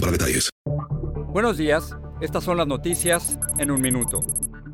para detalles. Buenos días, estas son las noticias en un minuto.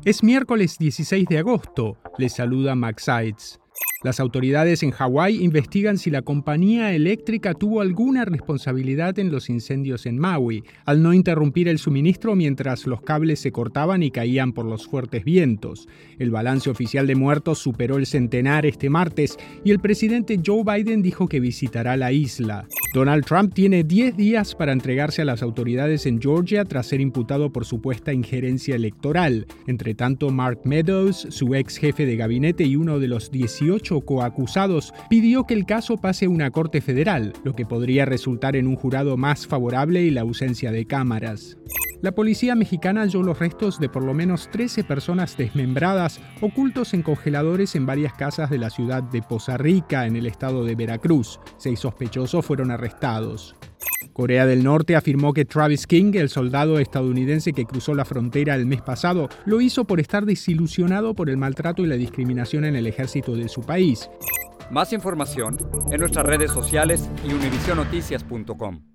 Es miércoles 16 de agosto, les saluda Max Sides. Las autoridades en Hawái investigan si la compañía eléctrica tuvo alguna responsabilidad en los incendios en Maui, al no interrumpir el suministro mientras los cables se cortaban y caían por los fuertes vientos. El balance oficial de muertos superó el centenar este martes y el presidente Joe Biden dijo que visitará la isla. Donald Trump tiene 10 días para entregarse a las autoridades en Georgia tras ser imputado por supuesta injerencia electoral. Entre tanto, Mark Meadows, su ex jefe de gabinete y uno de los 18 coacusados, pidió que el caso pase a una corte federal, lo que podría resultar en un jurado más favorable y la ausencia de cámaras. La policía mexicana halló los restos de por lo menos 13 personas desmembradas ocultos en congeladores en varias casas de la ciudad de Poza Rica, en el estado de Veracruz. Seis sospechosos fueron arrestados. Corea del Norte afirmó que Travis King, el soldado estadounidense que cruzó la frontera el mes pasado, lo hizo por estar desilusionado por el maltrato y la discriminación en el ejército de su país. Más información en nuestras redes sociales y univisionoticias.com.